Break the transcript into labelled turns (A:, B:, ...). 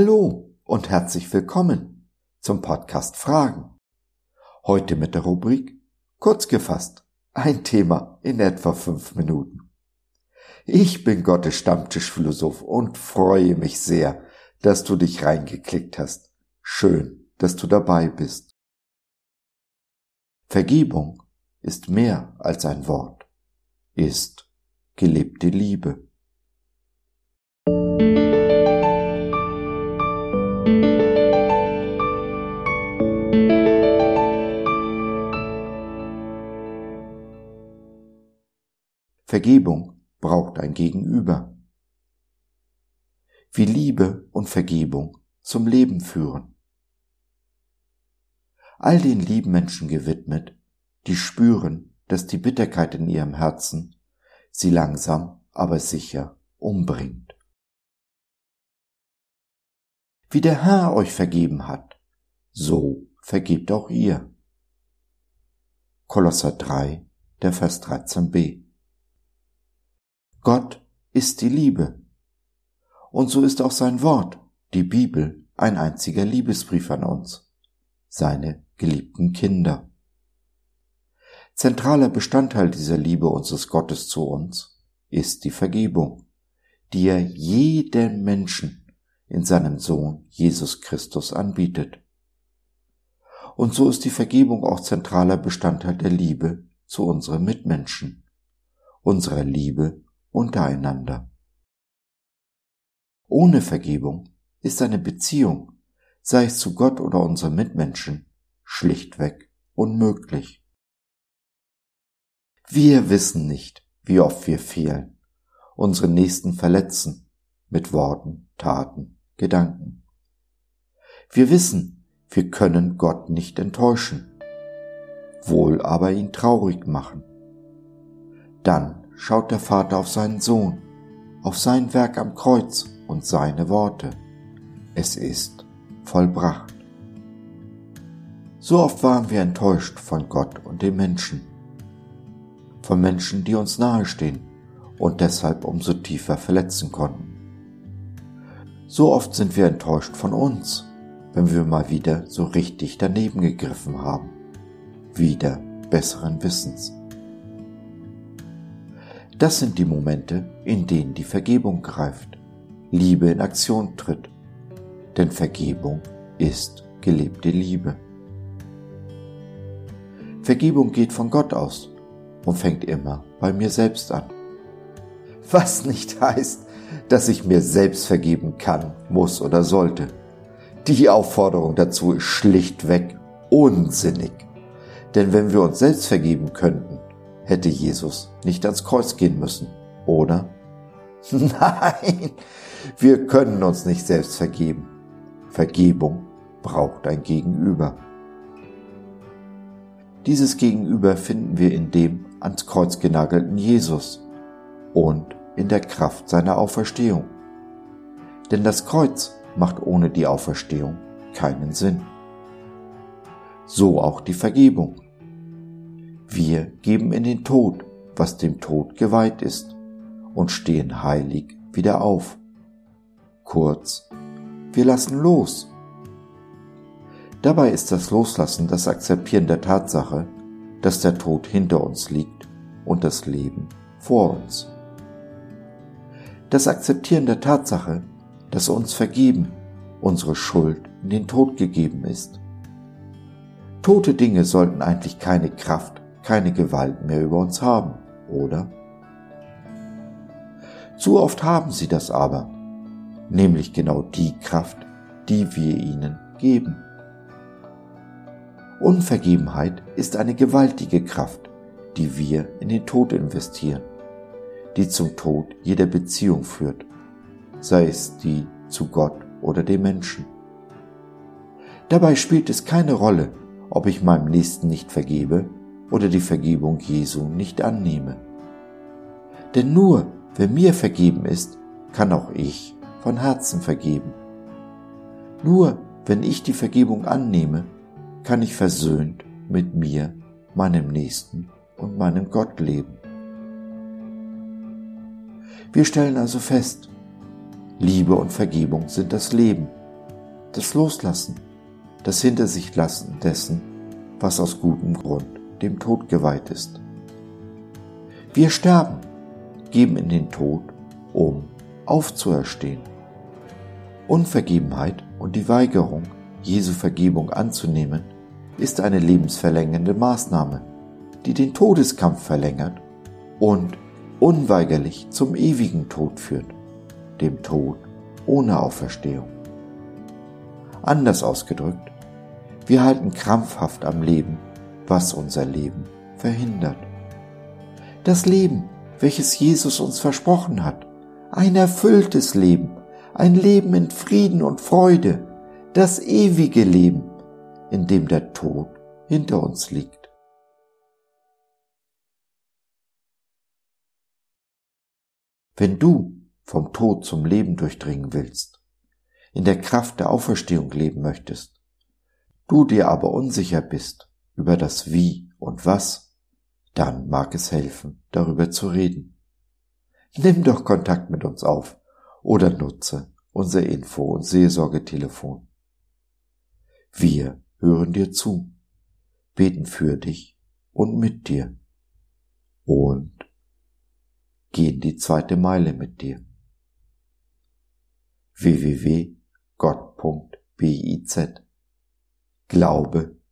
A: Hallo und herzlich willkommen zum Podcast Fragen. Heute mit der Rubrik Kurz gefasst, ein Thema in etwa fünf Minuten. Ich bin Gottes Stammtischphilosoph und freue mich sehr, dass du dich reingeklickt hast. Schön, dass du dabei bist. Vergebung ist mehr als ein Wort, ist gelebte Liebe. Vergebung braucht ein Gegenüber. Wie Liebe und Vergebung zum Leben führen. All den lieben Menschen gewidmet, die spüren, dass die Bitterkeit in ihrem Herzen sie langsam, aber sicher umbringt. Wie der Herr euch vergeben hat, so vergebt auch ihr. Kolosser 3, der Vers 13b. Gott ist die Liebe. Und so ist auch sein Wort, die Bibel, ein einziger Liebesbrief an uns, seine geliebten Kinder. Zentraler Bestandteil dieser Liebe unseres Gottes zu uns ist die Vergebung, die er jedem Menschen in seinem Sohn Jesus Christus anbietet. Und so ist die Vergebung auch zentraler Bestandteil der Liebe zu unseren Mitmenschen, unserer Liebe untereinander. Ohne Vergebung ist eine Beziehung, sei es zu Gott oder unseren Mitmenschen, schlichtweg unmöglich. Wir wissen nicht, wie oft wir fehlen, unsere Nächsten verletzen, mit Worten, Taten, Gedanken. Wir wissen, wir können Gott nicht enttäuschen, wohl aber ihn traurig machen. Dann schaut der Vater auf seinen Sohn, auf sein Werk am Kreuz und seine Worte. Es ist vollbracht. So oft waren wir enttäuscht von Gott und den Menschen, von Menschen, die uns nahestehen und deshalb umso tiefer verletzen konnten. So oft sind wir enttäuscht von uns, wenn wir mal wieder so richtig daneben gegriffen haben, wieder besseren Wissens. Das sind die Momente, in denen die Vergebung greift, Liebe in Aktion tritt. Denn Vergebung ist gelebte Liebe. Vergebung geht von Gott aus und fängt immer bei mir selbst an. Was nicht heißt, dass ich mir selbst vergeben kann, muss oder sollte. Die Aufforderung dazu ist schlichtweg unsinnig. Denn wenn wir uns selbst vergeben könnten, hätte Jesus nicht ans Kreuz gehen müssen, oder? Nein, wir können uns nicht selbst vergeben. Vergebung braucht ein Gegenüber. Dieses Gegenüber finden wir in dem ans Kreuz genagelten Jesus und in der Kraft seiner Auferstehung. Denn das Kreuz macht ohne die Auferstehung keinen Sinn. So auch die Vergebung. Wir geben in den Tod, was dem Tod geweiht ist, und stehen heilig wieder auf. Kurz, wir lassen los. Dabei ist das Loslassen das Akzeptieren der Tatsache, dass der Tod hinter uns liegt und das Leben vor uns. Das Akzeptieren der Tatsache, dass uns vergeben, unsere Schuld in den Tod gegeben ist. Tote Dinge sollten eigentlich keine Kraft keine Gewalt mehr über uns haben, oder? Zu oft haben sie das aber, nämlich genau die Kraft, die wir ihnen geben. Unvergebenheit ist eine gewaltige Kraft, die wir in den Tod investieren, die zum Tod jeder Beziehung führt, sei es die zu Gott oder dem Menschen. Dabei spielt es keine Rolle, ob ich meinem Nächsten nicht vergebe oder die Vergebung Jesu nicht annehme. Denn nur wer mir vergeben ist, kann auch ich von Herzen vergeben. Nur wenn ich die Vergebung annehme, kann ich versöhnt mit mir, meinem Nächsten und meinem Gott leben. Wir stellen also fest, Liebe und Vergebung sind das Leben, das Loslassen, das Hinter sich lassen dessen, was aus gutem Grund dem Tod geweiht ist. Wir sterben, geben in den Tod, um aufzuerstehen. Unvergebenheit und die Weigerung, Jesu Vergebung anzunehmen, ist eine lebensverlängernde Maßnahme, die den Todeskampf verlängert und unweigerlich zum ewigen Tod führt, dem Tod ohne Auferstehung. Anders ausgedrückt, wir halten krampfhaft am Leben, was unser Leben verhindert. Das Leben, welches Jesus uns versprochen hat, ein erfülltes Leben, ein Leben in Frieden und Freude, das ewige Leben, in dem der Tod hinter uns liegt. Wenn du vom Tod zum Leben durchdringen willst, in der Kraft der Auferstehung leben möchtest, du dir aber unsicher bist über das Wie und Was, dann mag es helfen, darüber zu reden. Nimm doch Kontakt mit uns auf oder nutze unser Info- und Seelsorgetelefon. Wir hören dir zu, beten für dich und mit dir und gehen die zweite Meile mit dir. www.gott.biz Glaube